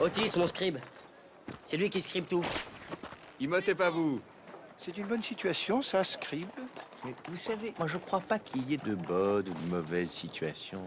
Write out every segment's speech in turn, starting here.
Otis, mon scribe. C'est lui qui scribe tout. Immotez pas vous. C'est une bonne situation, ça, scribe. Mais vous savez, moi je crois pas qu'il y ait de bonnes ou de mauvaises situations.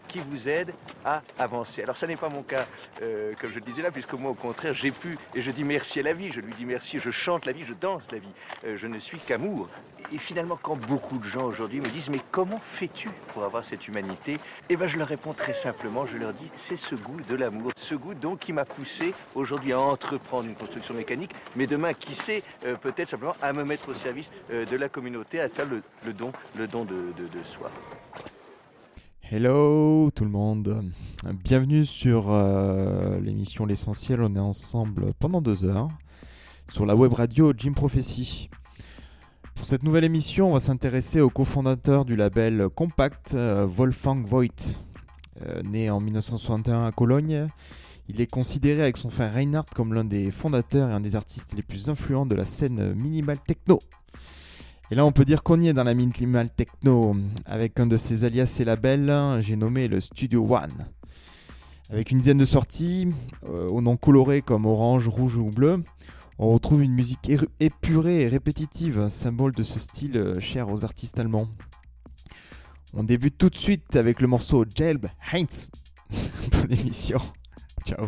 qui vous aide à avancer. Alors ça n'est pas mon cas, euh, comme je le disais là, puisque moi au contraire j'ai pu, et je dis merci à la vie, je lui dis merci, je chante la vie, je danse la vie, Euh, je ne suis qu'amour. Et finalement quand beaucoup de gens aujourd'hui me disent mais comment fais-tu pour avoir cette humanité? Eh bien je leur réponds très simplement, je leur dis c'est ce goût de l'amour, ce goût donc qui m'a poussé aujourd'hui à entreprendre une construction mécanique, mais demain qui sait euh, peut-être simplement à me mettre au service de la communauté, à faire le, don, le don de soi. Hello tout le monde, bienvenue sur euh, l'émission L'essentiel, on est ensemble pendant deux heures sur la web radio Jim Prophecy. Pour cette nouvelle émission, on va s'intéresser au cofondateur du label Compact, euh, Wolfgang Voigt. Euh, né en 1961 à Cologne, il est considéré avec son frère Reinhard comme l'un des fondateurs et un des artistes les plus influents de la scène minimal techno. Et là, on peut dire qu'on y est dans la minimal techno. Avec un de ses alias et labels, j'ai nommé le Studio One. Avec une dizaine de sorties, euh, aux noms colorés comme orange, rouge ou bleu, on retrouve une musique épurée et répétitive, symbole de ce style euh, cher aux artistes allemands. On débute tout de suite avec le morceau Jelb Heinz. Bonne émission. Ciao.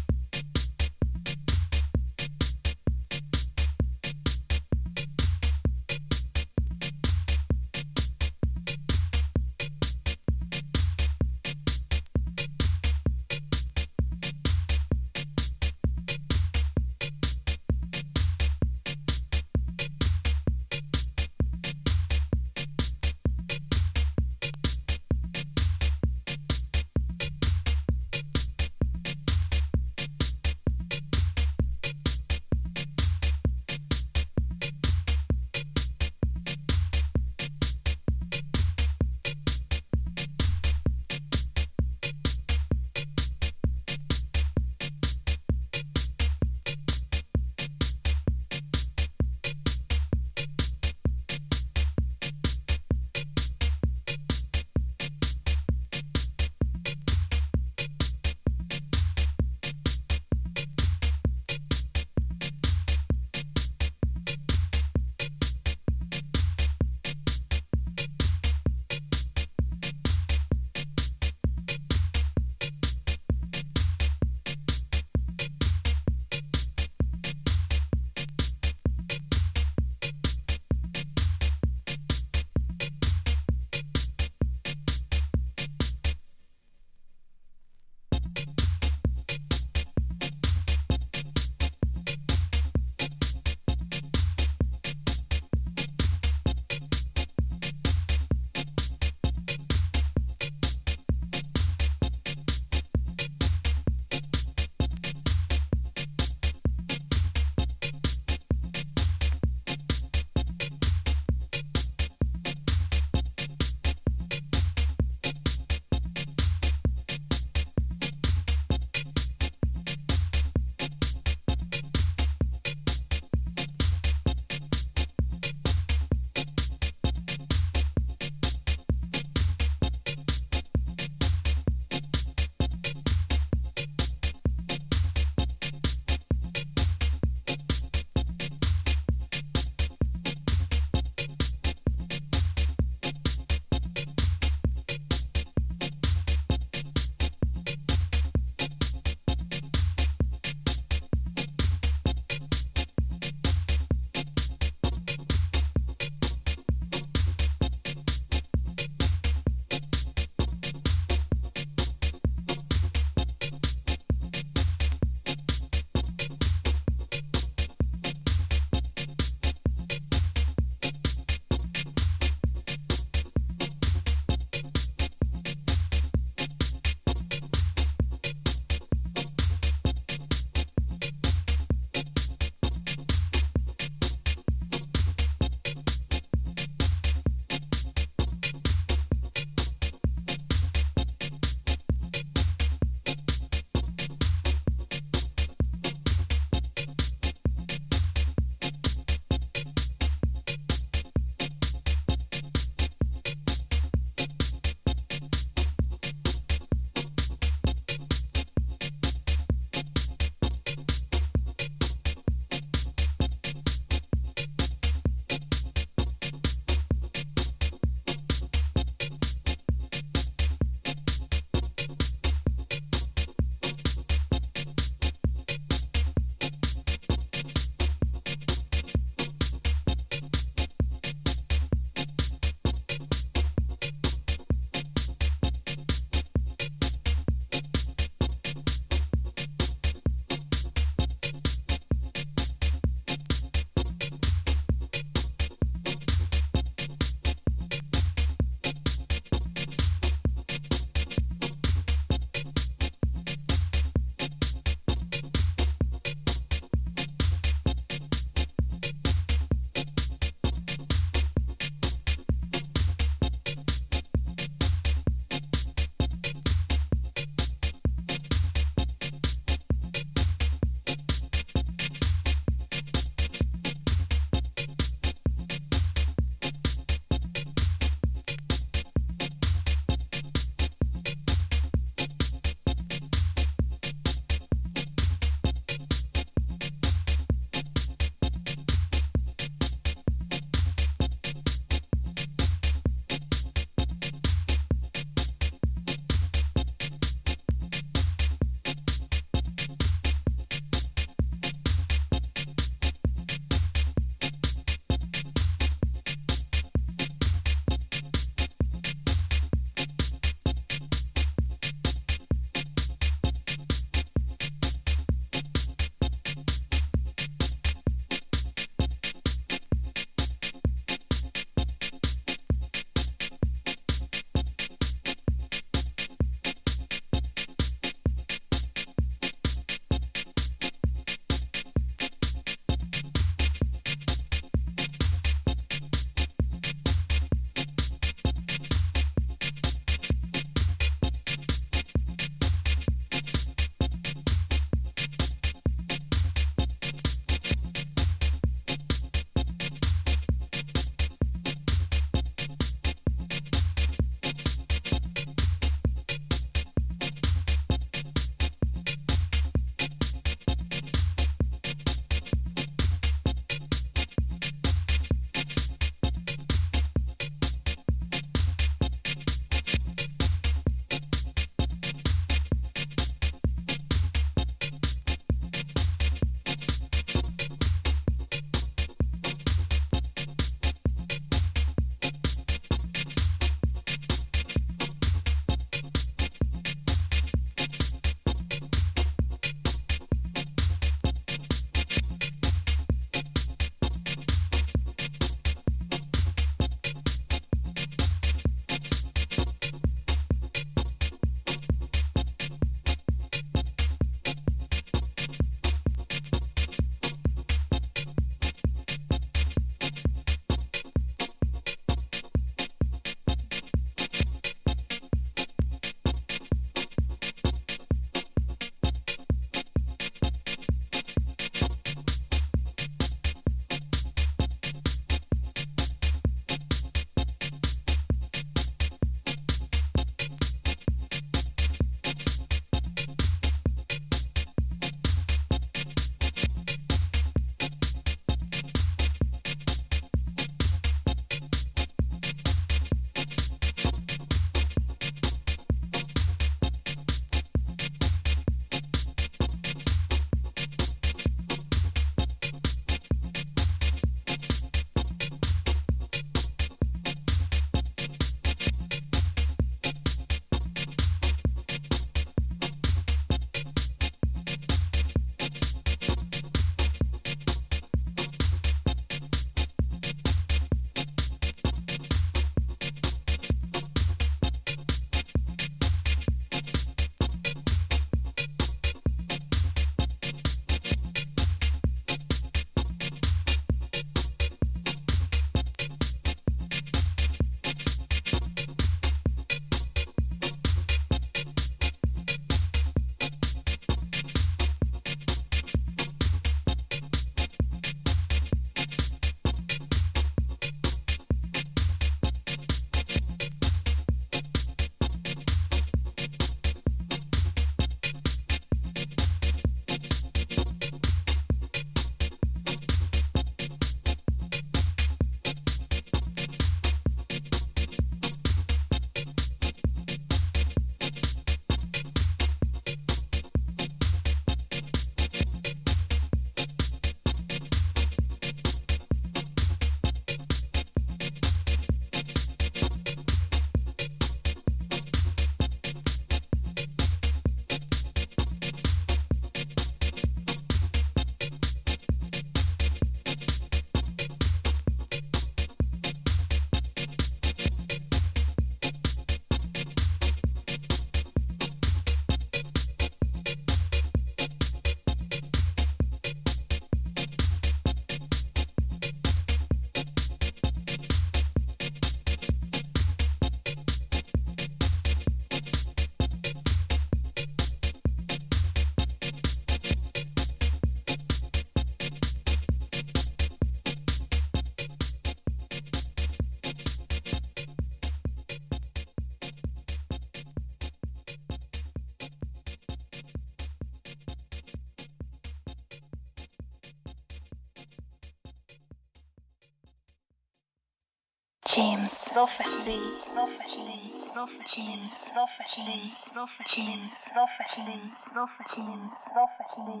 James. Prophecy. Prophecy. Prophecy. Prophecy. Prophecy. Prophecy. Prophecy. Prophecy.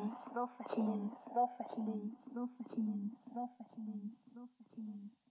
Prophecy. Prophecy. Prophecy. Prophecy.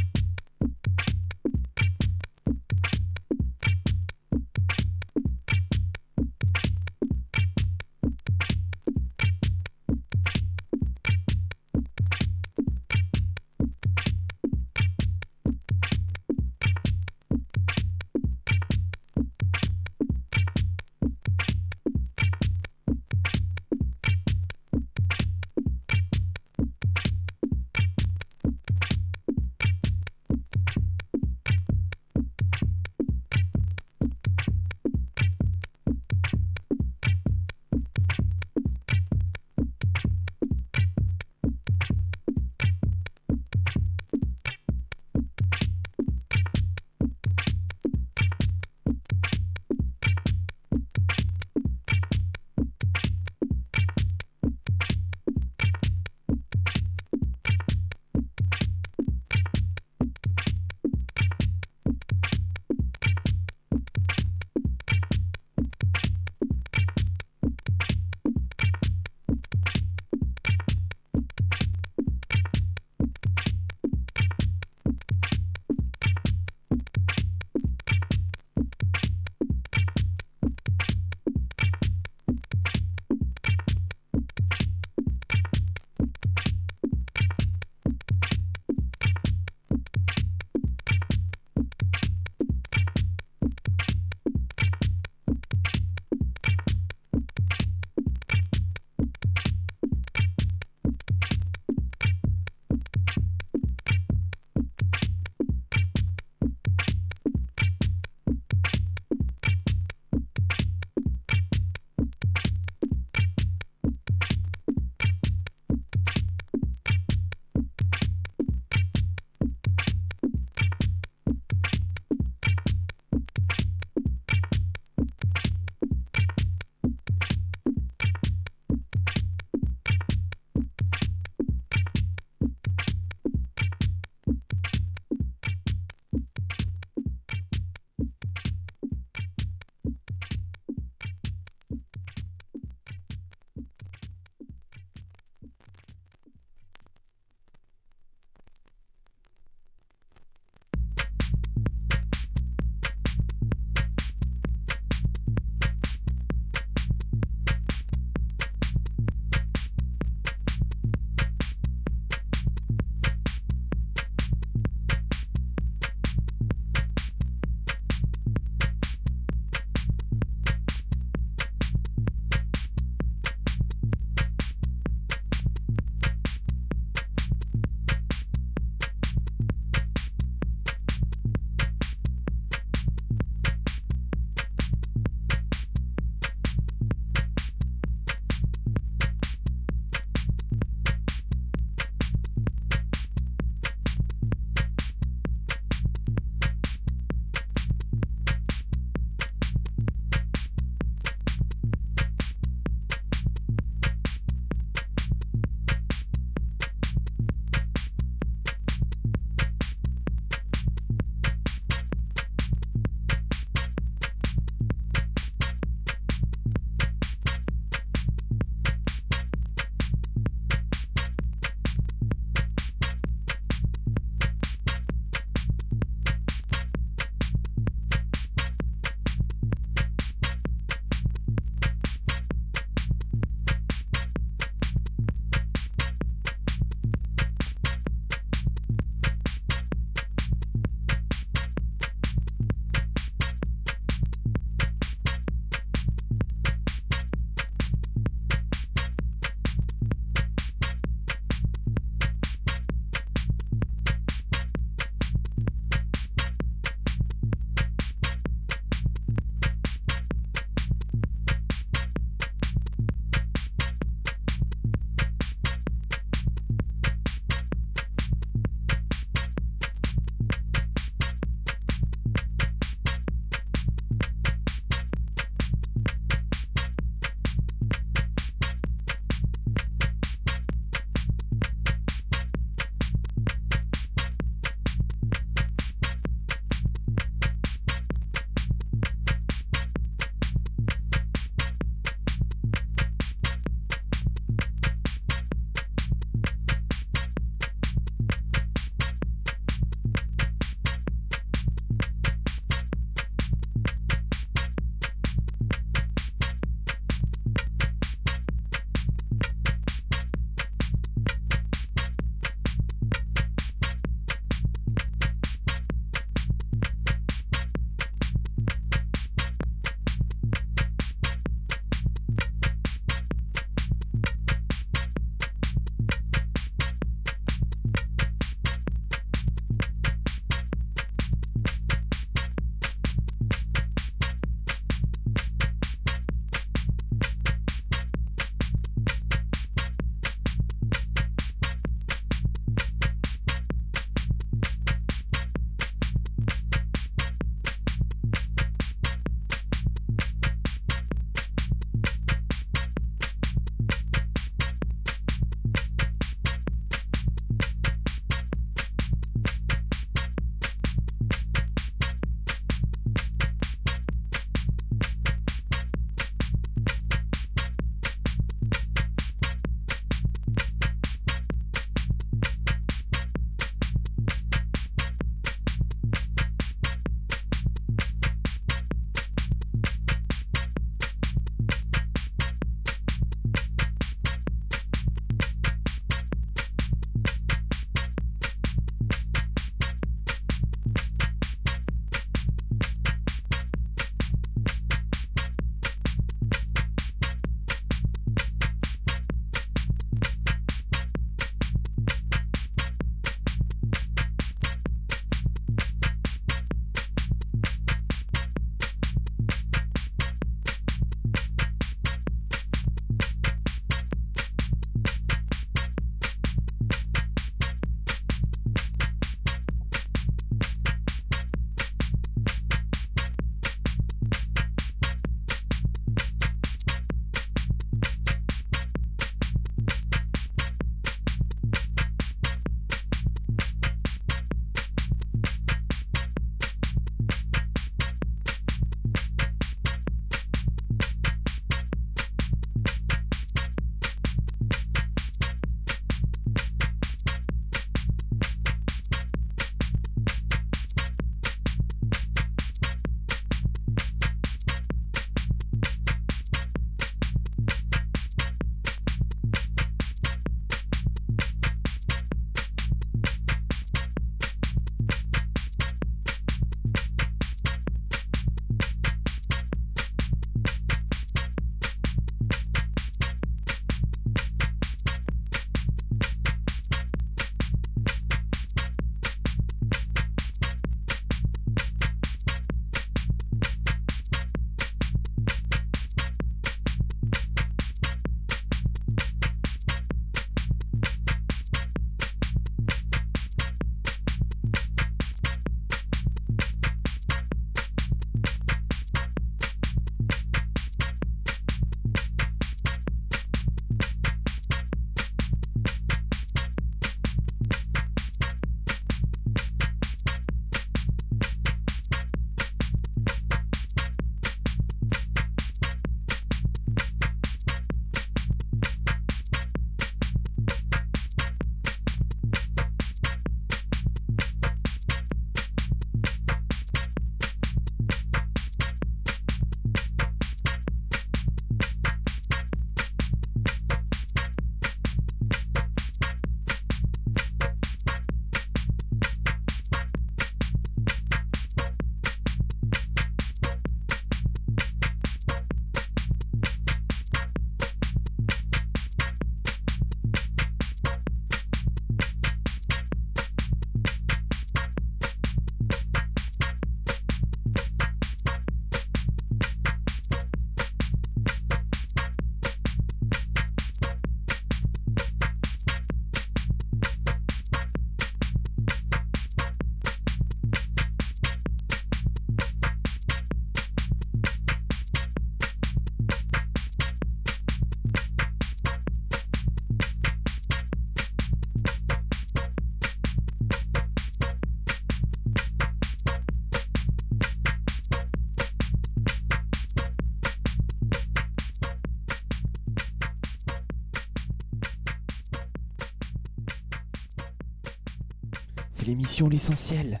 L'émission L'essentiel.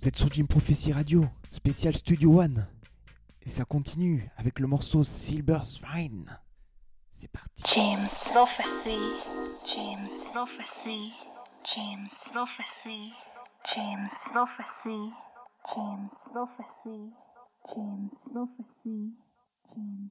Vous êtes sur Jim Prophecy Radio, spécial Studio One. Et ça continue avec le morceau Silver Shrine. C'est parti. James Prophecy. James Prophecy. James Prophecy. James Prophecy. James Prophecy. James Prophecy. James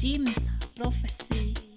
James Prophecy.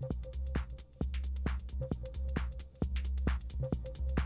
Thank you.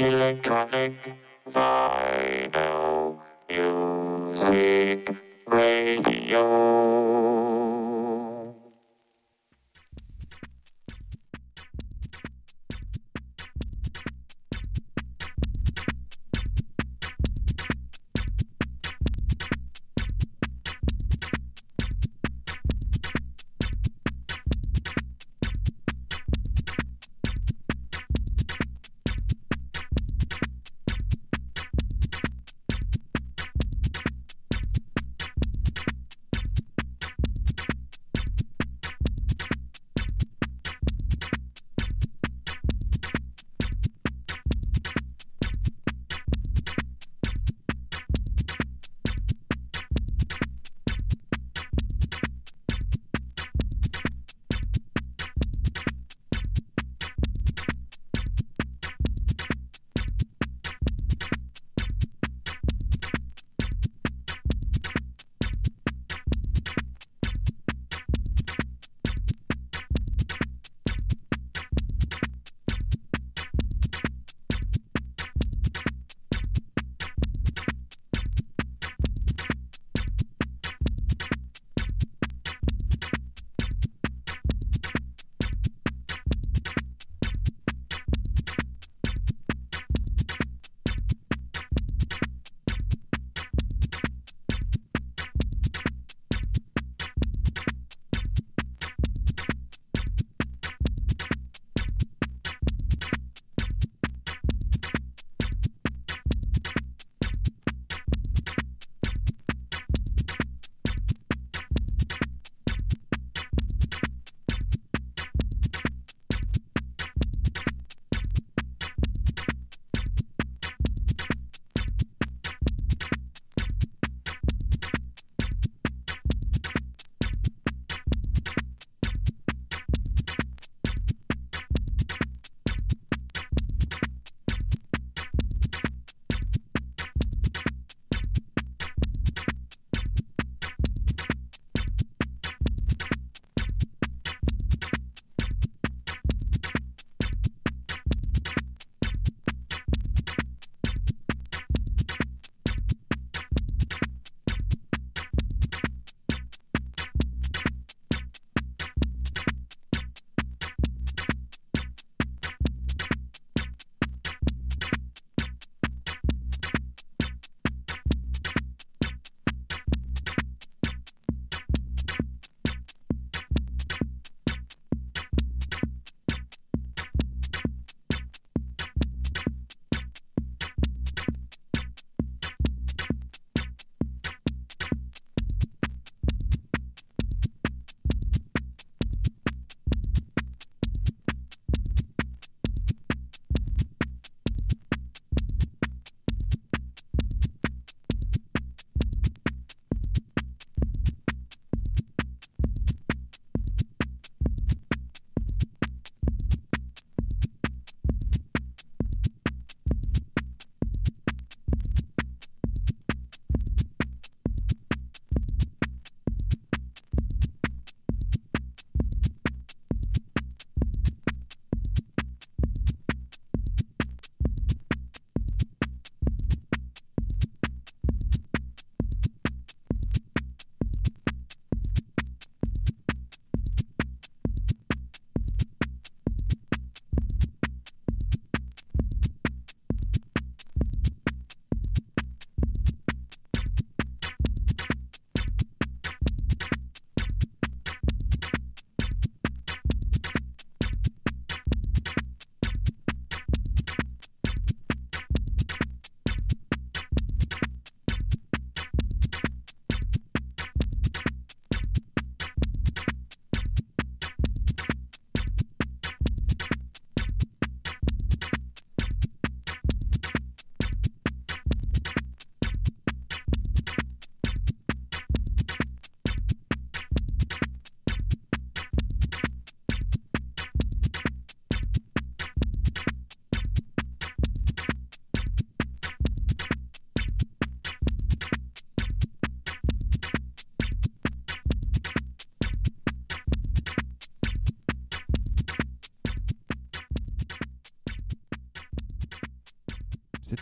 Electronic Vinyl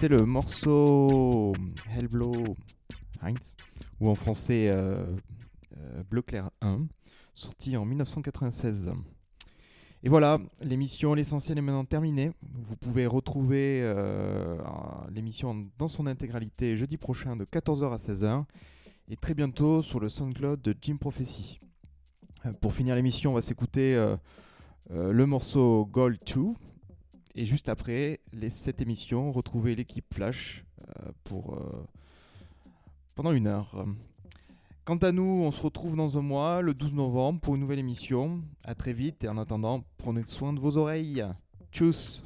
c'était le morceau Hellblow Heinz, ou en français euh, euh, Bleu Clair 1, sorti en 1996. Et voilà, l'émission L'essentiel est maintenant terminée. Vous pouvez retrouver euh, l'émission dans son intégralité jeudi prochain de 14h à 16h et très bientôt sur le SoundCloud de Jim Prophecy. Euh, pour finir l'émission, on va s'écouter le morceau Gold 2 et juste après les, cette émission, retrouver l'équipe Flash euh, pour, euh, pendant une heure. Quant à nous, on se retrouve dans un mois, le 12 novembre, pour une nouvelle émission. À très vite et en attendant, prenez soin de vos oreilles. Tchuss